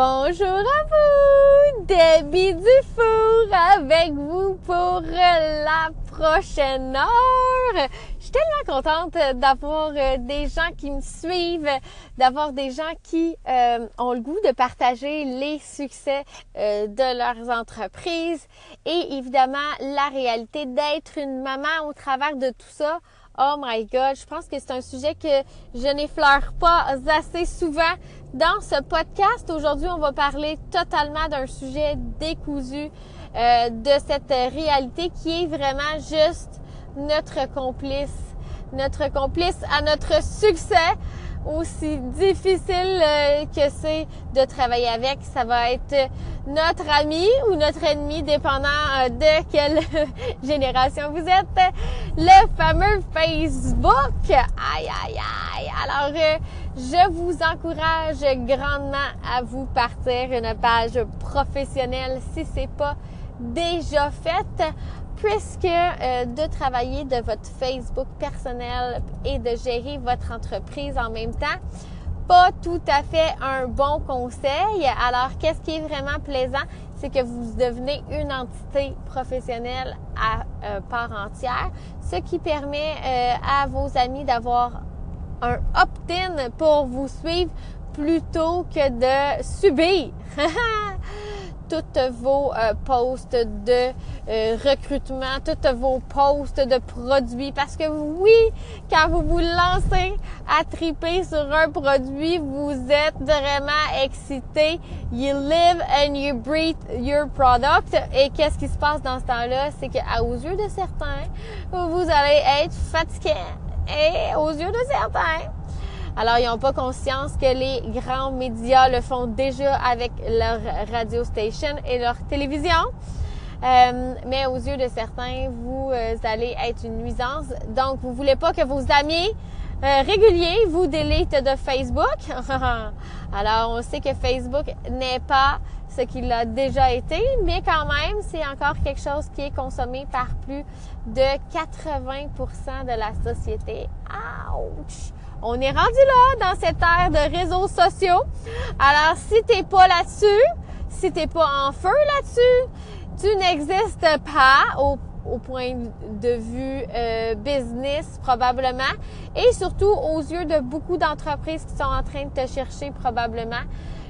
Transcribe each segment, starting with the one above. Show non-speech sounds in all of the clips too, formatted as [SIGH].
Bonjour à vous, Debbie Dufour avec vous pour la prochaine heure. Je suis tellement contente d'avoir euh, des gens qui me suivent, d'avoir des gens qui euh, ont le goût de partager les succès euh, de leurs entreprises et évidemment la réalité d'être une maman au travers de tout ça. Oh my God, je pense que c'est un sujet que je n'effleure pas assez souvent dans ce podcast. Aujourd'hui, on va parler totalement d'un sujet décousu euh, de cette réalité qui est vraiment juste notre complice, notre complice à notre succès aussi difficile euh, que c'est de travailler avec. Ça va être notre ami ou notre ennemi, dépendant euh, de quelle [LAUGHS] génération vous êtes. Le fameux Facebook. Aïe, aïe, aïe. Alors, euh, je vous encourage grandement à vous partir une page professionnelle si c'est pas déjà fait puisque euh, de travailler de votre Facebook personnel et de gérer votre entreprise en même temps, pas tout à fait un bon conseil. Alors, qu'est-ce qui est vraiment plaisant, c'est que vous devenez une entité professionnelle à euh, part entière, ce qui permet euh, à vos amis d'avoir un opt-in pour vous suivre plutôt que de subir. [LAUGHS] toutes vos euh, postes de euh, recrutement, toutes vos postes de produits. Parce que oui, quand vous vous lancez à triper sur un produit, vous êtes vraiment excité. You live and you breathe your product. Et qu'est-ce qui se passe dans ce temps-là? C'est qu'aux yeux de certains, vous allez être fatigué. Et aux yeux de certains, alors, ils n'ont pas conscience que les grands médias le font déjà avec leur radio station et leur télévision. Euh, mais aux yeux de certains, vous euh, allez être une nuisance. Donc, vous voulez pas que vos amis euh, réguliers vous délitent de Facebook? [LAUGHS] Alors, on sait que Facebook n'est pas ce qu'il a déjà été, mais quand même, c'est encore quelque chose qui est consommé par plus de 80% de la société. Ouch! On est rendu là dans cette ère de réseaux sociaux. Alors, si t'es pas là-dessus, si t'es pas en feu là-dessus, tu n'existes pas au, point de vue euh, business probablement et surtout aux yeux de beaucoup d'entreprises qui sont en train de te chercher probablement.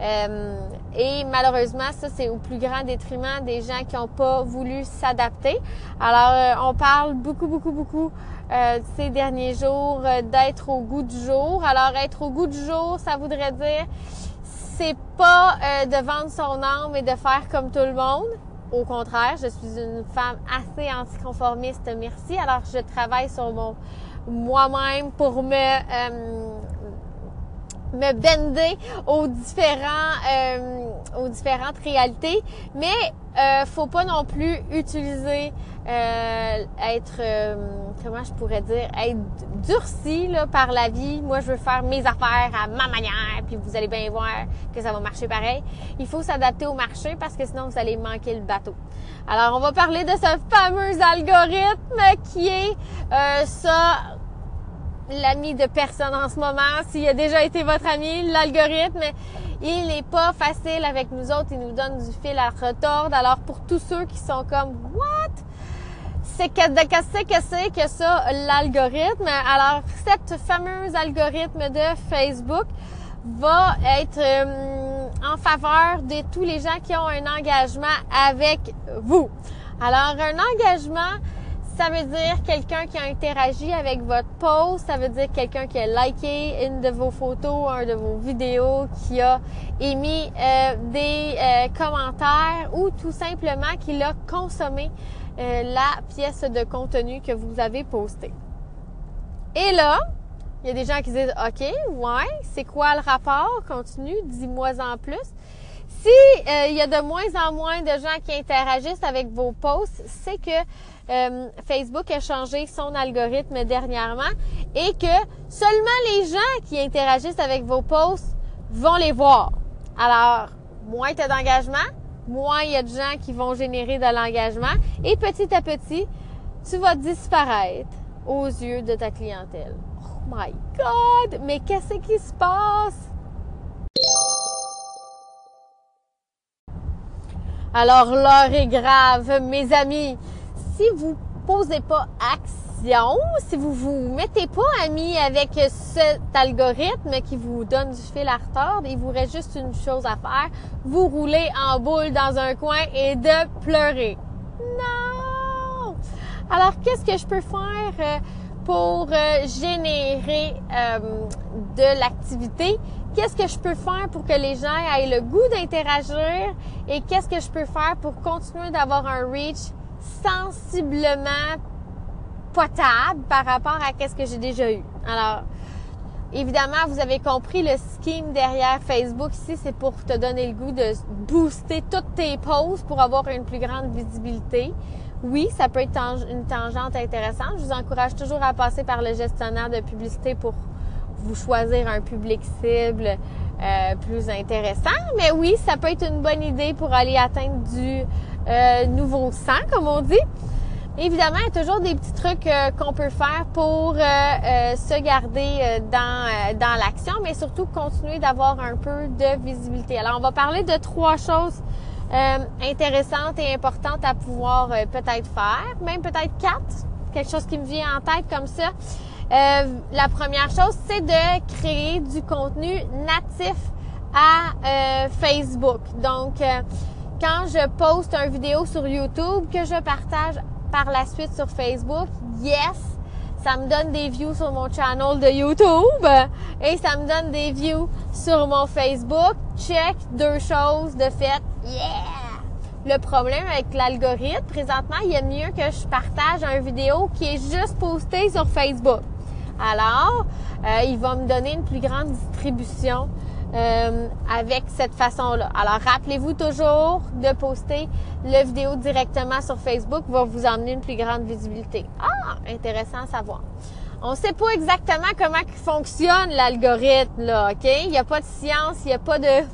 Euh, et malheureusement, ça, c'est au plus grand détriment des gens qui n'ont pas voulu s'adapter. Alors, euh, on parle beaucoup, beaucoup, beaucoup euh, ces derniers jours d'être au goût du jour. Alors, être au goût du jour, ça voudrait dire, c'est pas de vendre son âme et de faire comme tout le monde. Au contraire, je suis une femme assez anticonformiste, merci. Alors, je travaille sur mon moi-même pour me me bender aux différents euh, aux différentes réalités mais euh, faut pas non plus utiliser euh, être euh, comment je pourrais dire être durci là, par la vie. Moi je veux faire mes affaires à ma manière puis vous allez bien voir que ça va marcher pareil. Il faut s'adapter au marché parce que sinon vous allez manquer le bateau. Alors on va parler de ce fameux algorithme qui est euh, ça l'ami de personne en ce moment, s'il a déjà été votre ami, l'algorithme, il n'est pas facile avec nous autres, il nous donne du fil à retordre. Alors pour tous ceux qui sont comme What? C'est que qu'est-ce que c'est que ça, l'algorithme? Alors, cette fameuse algorithme de Facebook va être euh, en faveur de tous les gens qui ont un engagement avec vous. Alors, un engagement, ça veut dire quelqu'un qui a interagi avec votre post, ça veut dire quelqu'un qui a liké une de vos photos, un de vos vidéos, qui a émis euh, des euh, commentaires ou tout simplement qui a consommé euh, la pièce de contenu que vous avez postée. Et là, il y a des gens qui disent OK, ouais, c'est quoi le rapport? Continue, dis-moi en plus. Si il y a de moins en moins de gens qui interagissent avec vos posts, c'est que euh, Facebook a changé son algorithme dernièrement et que seulement les gens qui interagissent avec vos posts vont les voir. Alors, moins tu as d'engagement, moins il y a de gens qui vont générer de l'engagement et petit à petit, tu vas disparaître aux yeux de ta clientèle. Oh my God! Mais qu'est-ce qui se passe? Alors l'heure est grave, mes amis. Si vous posez pas action, si vous vous mettez pas amis avec cet algorithme qui vous donne du fil à retordre, il vous reste juste une chose à faire, vous rouler en boule dans un coin et de pleurer. Non! Alors qu'est-ce que je peux faire euh, pour euh, générer euh, de l'activité? Qu'est-ce que je peux faire pour que les gens aient le goût d'interagir? Et qu'est-ce que je peux faire pour continuer d'avoir un reach sensiblement potable par rapport à qu'est-ce que j'ai déjà eu. Alors, évidemment, vous avez compris le scheme derrière Facebook ici, c'est pour te donner le goût de booster toutes tes posts pour avoir une plus grande visibilité. Oui, ça peut être une tangente intéressante. Je vous encourage toujours à passer par le gestionnaire de publicité pour vous choisir un public cible euh, plus intéressant. Mais oui, ça peut être une bonne idée pour aller atteindre du euh, nouveau sang, comme on dit. Évidemment, il y a toujours des petits trucs euh, qu'on peut faire pour se garder dans, dans l'action, mais surtout continuer d'avoir un peu de visibilité. Alors, on va parler de trois choses intéressantes et importantes à pouvoir peut-être faire, même peut-être quatre, quelque chose qui me vient en tête comme ça. Euh, la première chose, c'est de créer du contenu natif à euh, Facebook. Donc, euh, quand je poste une vidéo sur YouTube que je partage par la suite sur Facebook, yes, ça me donne des views sur mon channel de YouTube et ça me donne des views sur mon Facebook. Check, deux choses de fait. Yeah! Le problème avec l'algorithme, présentement, il est mieux que je partage une vidéo qui est juste postée sur Facebook. Alors, euh, il va me donner une plus grande distribution euh, avec cette façon-là. Alors, rappelez-vous toujours de poster la vidéo directement sur Facebook va vous emmener une plus grande visibilité. Ah, intéressant à savoir. On ne sait pas exactement comment fonctionne l'algorithme, là, OK? Il n'y a pas de science, il n'y a pas de,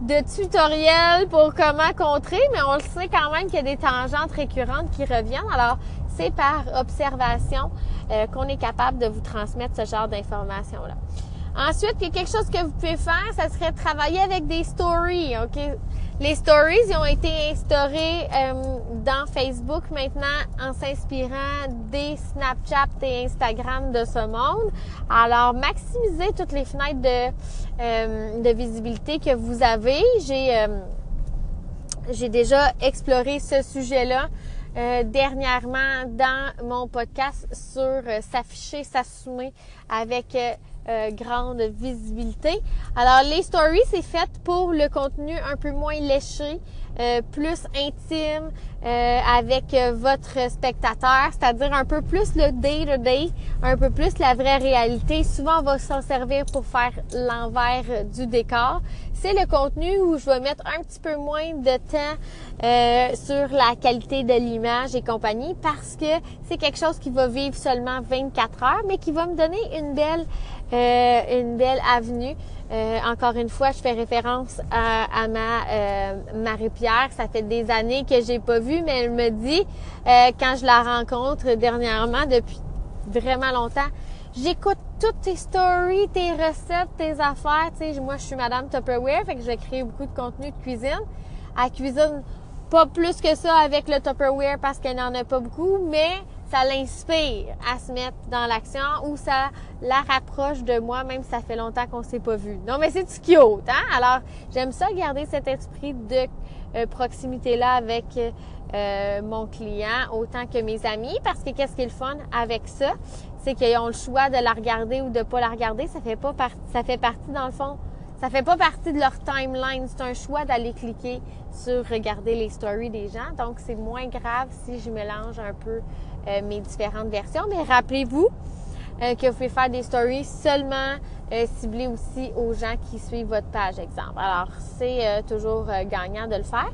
de tutoriel pour comment contrer, mais on le sait quand même qu'il y a des tangentes récurrentes qui reviennent. Alors, c'est par observation euh, qu'on est capable de vous transmettre ce genre d'informations-là. Ensuite, il y a quelque chose que vous pouvez faire, ça serait travailler avec des stories, OK? Les stories, ils ont été instaurés euh, dans Facebook maintenant en s'inspirant des Snapchat et Instagram de ce monde. Alors, maximisez toutes les fenêtres de, euh, de visibilité que vous avez. J'ai, j'ai déjà exploré ce sujet-là euh, dernièrement dans mon podcast sur euh, s'afficher, s'assumer avec euh, grande visibilité. Alors les stories, c'est fait pour le contenu un peu moins léché, plus intime avec votre spectateur, c'est-à-dire un peu plus le day-to-day, un peu plus la vraie réalité. Souvent, on va s'en servir pour faire l'envers du décor c'est le contenu où je vais mettre un petit peu moins de temps euh, sur la qualité de l'image et compagnie parce que c'est quelque chose qui va vivre seulement 24 heures, mais qui va me donner une belle, euh, une belle avenue. Euh, encore une fois, je fais référence à, ma Marie-Pierre. Ça fait des années que j'ai pas vu, mais elle me dit quand je la rencontre dernièrement depuis vraiment longtemps, j'écoute toutes tes stories, tes recettes, tes affaires. Moi, je suis Madame Tupperware, fait que je crée beaucoup de contenu de cuisine. Elle cuisine pas plus que ça avec le Tupperware parce qu'elle n'en a pas beaucoup, mais ça l'inspire à se mettre dans l'action ou ça la rapproche de moi, même si ça fait longtemps qu'on s'est pas vu. Non, mais c'est cute, hein? Alors, j'aime ça garder cet esprit de euh, proximité-là avec euh, mon client autant que mes amis parce que qu'est-ce qui est le fun avec ça? c'est qu'ils ont le choix de la regarder ou de pas la regarder. Ça fait pas partie, ça fait partie dans le fond, ça fait pas partie de leur timeline. C'est un choix d'aller cliquer sur regarder les stories des gens. Donc c'est moins grave si je mélange un peu euh, mes différentes versions. Mais rappelez-vous euh, que vous pouvez faire des stories seulement euh, ciblées aussi aux gens qui suivent votre page, exemple. Alors c'est toujours gagnant de le faire.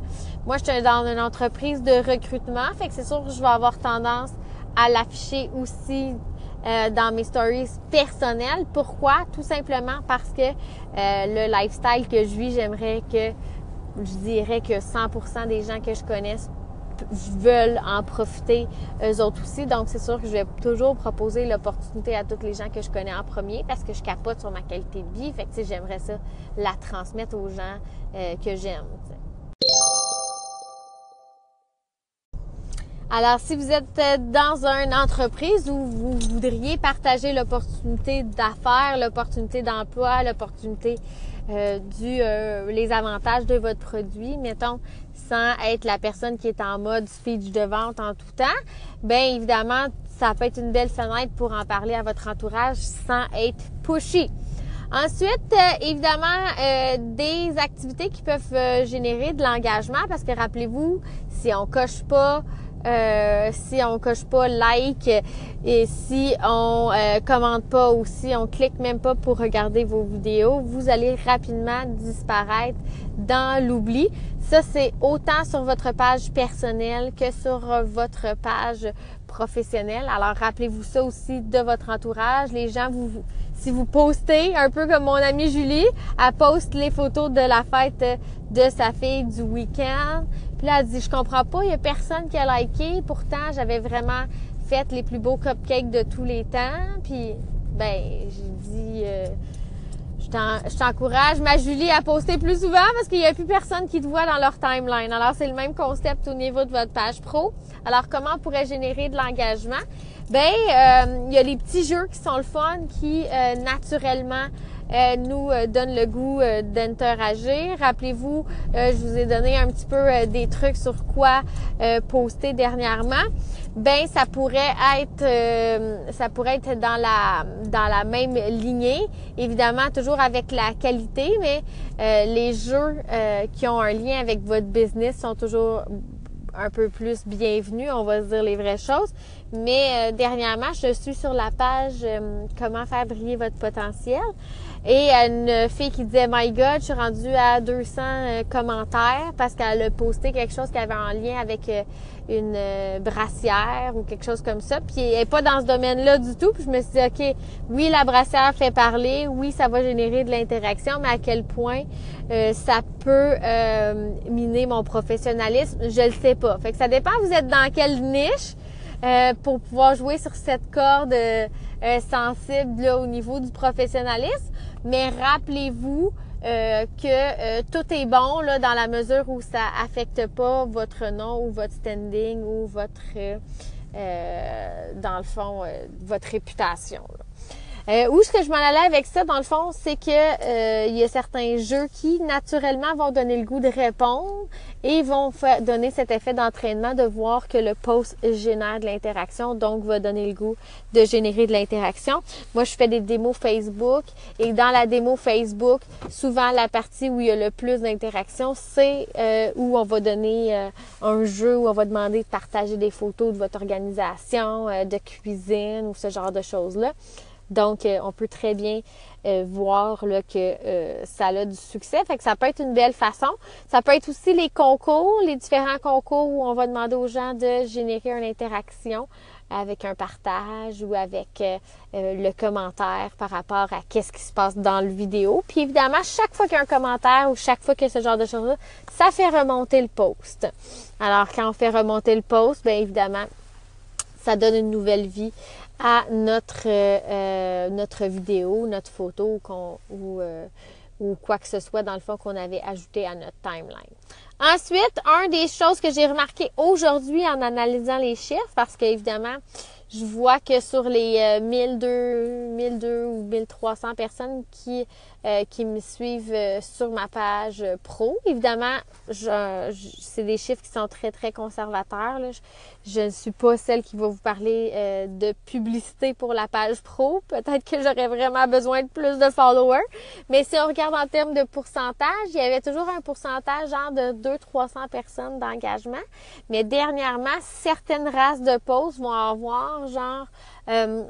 Moi, je suis dans une entreprise de recrutement, fait que c'est sûr que je vais avoir tendance à l'afficher aussi dans mes stories personnelles. Pourquoi? Tout simplement parce que le lifestyle que je vis, j'aimerais que, je dirais que 100% des gens que je connaisse veulent en profiter eux autres aussi. Donc, c'est sûr que je vais toujours proposer l'opportunité à toutes les gens que je connais en premier parce que je capote sur ma qualité de vie. Fait que, j'aimerais ça la transmettre aux gens euh, que j'aime. Alors, si vous êtes euh, dans une entreprise où vous voudriez partager l'opportunité d'affaires, l'opportunité d'emploi, l'opportunité euh, du euh, les avantages de votre produit, mettons, sans être la personne qui est en mode speech de vente en tout temps, bien évidemment, ça peut être une belle fenêtre pour en parler à votre entourage sans être pushy. Ensuite, euh, évidemment, des activités qui peuvent générer de l'engagement parce que rappelez-vous, si on coche pas si on coche pas like et si on commente pas ou si on clique même pas pour regarder vos vidéos, vous allez rapidement disparaître dans l'oubli. Ça, c'est autant sur votre page personnelle que sur votre page professionnelle. Alors, rappelez-vous ça aussi de votre entourage. Les gens vous si vous postez, un peu comme mon amie Julie, elle poste les photos de la fête de sa fille du week-end. Puis là, elle dit, je comprends pas, il y a personne qui a liké. Pourtant, j'avais vraiment fait les plus beaux cupcakes de tous les temps. Puis, ben, j'ai dit, euh, je t'encourage, ma Julie, à poster plus souvent parce qu'il n'y a plus personne qui te voit dans leur timeline. Alors, c'est le même concept au niveau de votre page pro. Alors, comment on pourrait générer de l'engagement? Ben, euh, il y a les petits jeux qui sont le fun, qui euh, naturellement nous donnent le goût d'interagir. Rappelez-vous, je vous ai donné un petit peu des trucs sur quoi poster dernièrement. Ben, ça pourrait être, ça pourrait être dans la dans la même lignée. Évidemment, toujours avec la qualité, mais les jeux qui ont un lien avec votre business sont toujours un peu plus bienvenus, on va se dire les vraies choses. Mais euh, dernièrement, je suis sur la page euh, Comment faire briller votre potentiel. Et une fille qui disait My God, je suis rendue à 200 euh, commentaires parce qu'elle a posté quelque chose qui avait un lien avec une brassière ou quelque chose comme ça. Puis elle n'est pas dans ce domaine-là du tout. Puis je me suis dit, OK, oui, la brassière fait parler, oui, ça va générer de l'interaction, mais à quel point ça peut miner mon professionnalisme, je le sais pas. Fait que ça dépend, vous êtes dans quelle niche. Euh, pour pouvoir jouer sur cette corde euh, euh, sensible là, au niveau du professionnalisme. Mais rappelez-vous que tout est bon là, dans la mesure où ça affecte pas votre nom ou votre standing ou votre, dans le fond, votre réputation. Euh, où est-ce que je m'en allais avec ça, dans le fond, c'est que euh, il y a certains jeux qui, naturellement, vont donner le goût de répondre et vont donner cet effet d'entraînement de voir que le post génère de l'interaction, donc va donner le goût de générer de l'interaction. Moi, je fais des démos Facebook et dans la démo Facebook, souvent la partie où il y a le plus d'interaction, c'est euh, où on va donner euh, un jeu où on va demander de partager des photos de votre organisation, de cuisine ou ce genre de choses-là. Donc, euh, on peut très bien euh, voir là, que euh, ça a du succès. Fait que ça peut être une belle façon. Ça peut être aussi les concours, les différents concours où on va demander aux gens de générer une interaction avec un partage ou avec le commentaire par rapport à qu'est-ce qui se passe dans le vidéo. Puis évidemment, chaque fois qu'il y a un commentaire ou chaque fois qu'il y a ce genre de choses-là, ça fait remonter le post. Alors, quand on fait remonter le post, bien évidemment, ça donne une nouvelle vie à notre, euh, notre vidéo, notre photo ou, euh, ou quoi que ce soit dans le fond qu'on avait ajouté à notre timeline. Ensuite, un des choses que j'ai remarqué aujourd'hui en analysant les chiffres, parce qu'évidemment, je vois que sur les 1200, euh, 1200 ou 1300 personnes qui euh, qui me suivent euh, sur ma page pro. Évidemment, je, c'est des chiffres qui sont très, très conservateurs. Je, ne suis pas celle qui va vous parler euh, de publicité pour la page pro. Peut-être que j'aurais vraiment besoin de plus de followers. Mais si on regarde en termes de pourcentage, il y avait toujours un pourcentage genre de 200-300 personnes d'engagement. Mais dernièrement, certaines races de posts vont avoir genre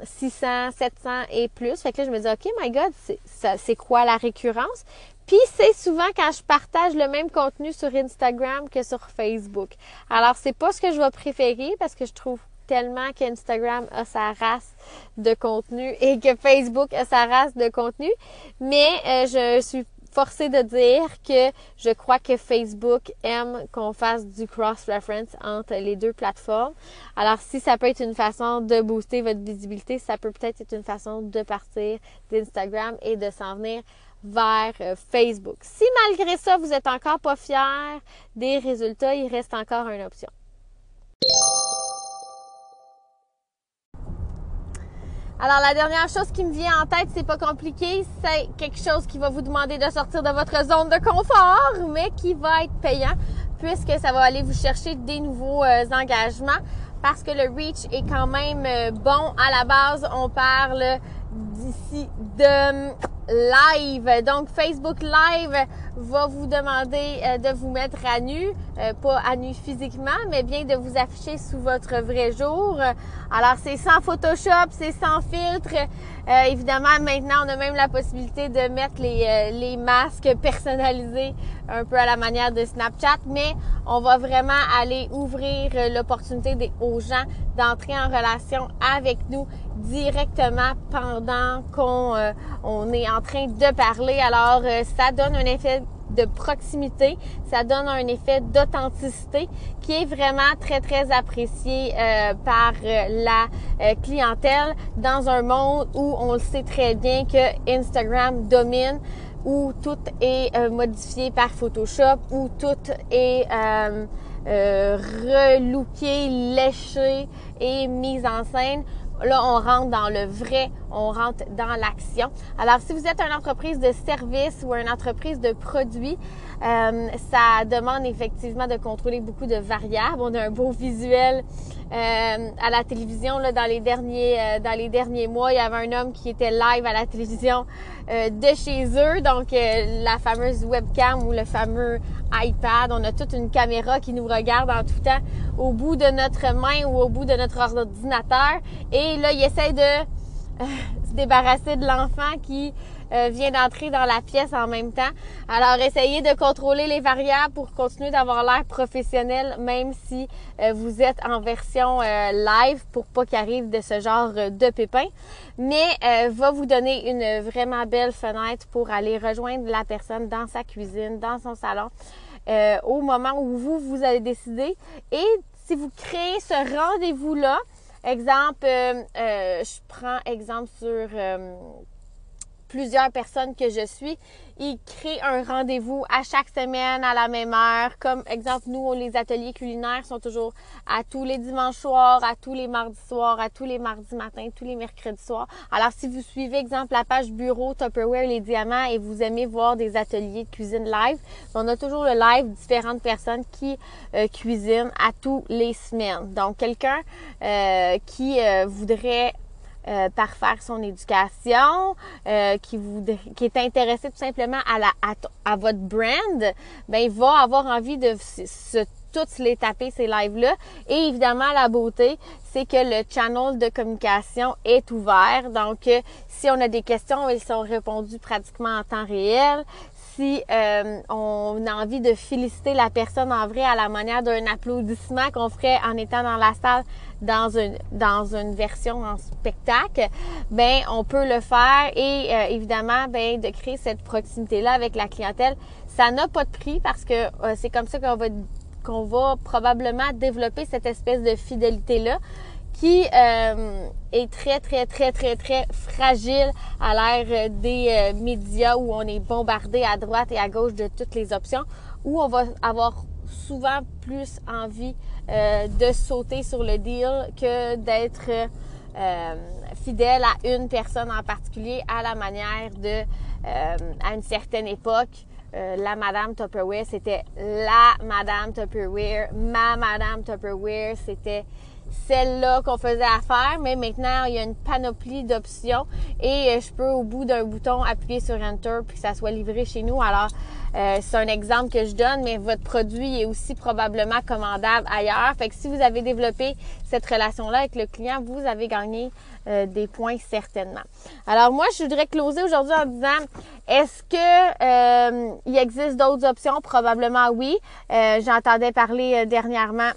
600, euh, 700 et plus. Fait que là, je me dis, OK, my God, c'est quoi la récurrence? Puis c'est souvent quand je partage le même contenu sur Instagram que sur Facebook. Alors, c'est pas ce que je vais préférer parce que je trouve tellement qu'Instagram a sa race de contenu et que Facebook a sa race de contenu. Mais euh, je suis forcé de dire que je crois que Facebook aime qu'on fasse du cross-reference entre les deux plateformes. Alors, si ça peut être une façon de booster votre visibilité, ça peut peut-être être une façon de partir d'Instagram et de s'en venir vers euh, Facebook. Si malgré ça, vous êtes encore pas fier des résultats, il reste encore une option. Alors, la dernière chose qui me vient en tête, c'est pas compliqué, c'est quelque chose qui va vous demander de sortir de votre zone de confort, mais qui va être payant puisque ça va aller vous chercher des nouveaux euh, engagements parce que le reach est quand même euh, bon à la base. On parle d'ici de live. Donc, Facebook Live va vous demander euh, de vous mettre à nu, pas à nu physiquement, mais bien de vous afficher sous votre vrai jour. Alors, c'est sans Photoshop, c'est sans filtre. Euh, évidemment, maintenant, on a même la possibilité de mettre les, les masques personnalisés un peu à la manière de Snapchat, mais on va vraiment aller ouvrir l'opportunité aux gens d'entrer en relation avec nous directement pendant qu'on on est en train de parler. Alors, ça donne un effet de proximité, ça donne un effet d'authenticité qui est vraiment très très apprécié euh, par euh, la euh, clientèle dans un monde où on le sait très bien que Instagram domine où tout est modifié par Photoshop, où tout est relooké, léché et mis en scène. Là, on rentre dans le vrai, on rentre dans l'action. Alors, si vous êtes une entreprise de service ou une entreprise de produits, euh, ça demande effectivement de contrôler beaucoup de variables. On a un beau visuel euh, à la télévision là, dans les derniers euh, dans les derniers mois. Il y avait un homme qui était live à la télévision de chez eux, donc la fameuse webcam ou le fameux iPad. On a toute une caméra qui nous regarde en tout temps au bout de notre main ou au bout de notre ordinateur. Et là, il essaie de euh, se débarrasser de l'enfant qui euh, vient d'entrer dans la pièce en même temps. Alors, essayez de contrôler les variables pour continuer d'avoir l'air professionnel, même si euh, vous êtes en version live pour pas qu'il arrive de ce genre de pépin. Mais va vous donner une vraiment belle fenêtre pour aller rejoindre la personne dans sa cuisine, dans son salon. au moment où vous, vous allez décider. Et si vous créez ce rendez-vous-là, exemple, je prends exemple sur plusieurs personnes que je suis, ils créent un rendez-vous à chaque semaine à la même heure. Comme exemple, nous, les ateliers culinaires sont toujours à tous les dimanches soirs, à tous les mardis soirs, à tous les mardis matins, tous les mercredis soirs. Alors, si vous suivez, exemple, la page bureau Tupperware Les Diamants et vous aimez voir des ateliers de cuisine live, on a toujours le live différentes personnes qui euh, cuisinent à tous les semaines. Donc, quelqu'un euh, qui euh, voudrait euh, par faire son éducation, euh, qui, vous, qui est intéressé tout simplement à, la, à, votre brand, ben il va avoir envie de se toutes les taper ces lives-là. Et évidemment, la beauté, c'est que le channel de communication est ouvert. Donc, euh, si on a des questions, ils sont répondus pratiquement en temps réel si euh, on a envie de féliciter la personne en vrai à la manière d'un applaudissement qu'on ferait en étant dans la salle dans une dans une version en spectacle, ben on peut le faire et euh, évidemment ben de créer cette proximité là avec la clientèle, ça n'a pas de prix parce que euh, c'est comme ça qu'on va qu'on va probablement développer cette espèce de fidélité là qui euh, est très, très, très, très, très fragile à l'ère des euh, médias où on est bombardé à droite et à gauche de toutes les options, où on va avoir souvent plus envie euh, de sauter sur le deal que d'être fidèle à une personne en particulier à la manière de, à une certaine époque, la Madame Tupperware, c'était la Madame Tupperware, ma Madame Tupperware, c'était celle-là qu'on faisait affaire, mais maintenant, il y a une panoplie d'options et euh, je peux, au bout d'un bouton, appuyer sur Enter puis que ça soit livré chez nous. Alors, euh, c'est un exemple que je donne, mais votre produit est aussi probablement commandable ailleurs. Fait que si vous avez développé cette relation-là avec le client, vous avez gagné euh, des points certainement. Alors moi, je voudrais closer aujourd'hui en disant, est-ce que il existe d'autres options? Probablement oui. J'entendais parler dernièrement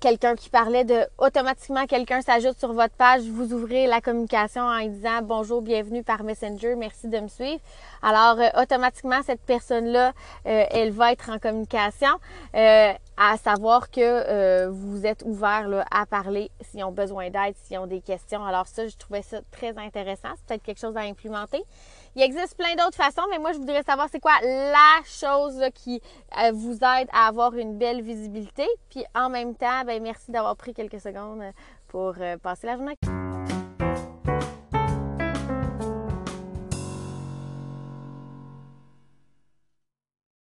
quelqu'un qui parlait de automatiquement quelqu'un s'ajoute sur votre page, vous ouvrez la communication en disant bonjour, bienvenue par Messenger, merci de me suivre. Alors euh, automatiquement cette personne-là, euh, elle va être en communication, euh, à savoir que vous êtes ouvert là, à parler s'ils ont besoin d'aide, s'ils ont des questions. Alors ça, je trouvais ça très intéressant. C'est peut-être quelque chose à implémenter. Il existe plein d'autres façons, mais moi, je voudrais savoir c'est quoi la chose qui euh, vous aide à avoir une belle visibilité? Puis en même temps, ben, merci d'avoir pris quelques secondes pour euh, passer la journée.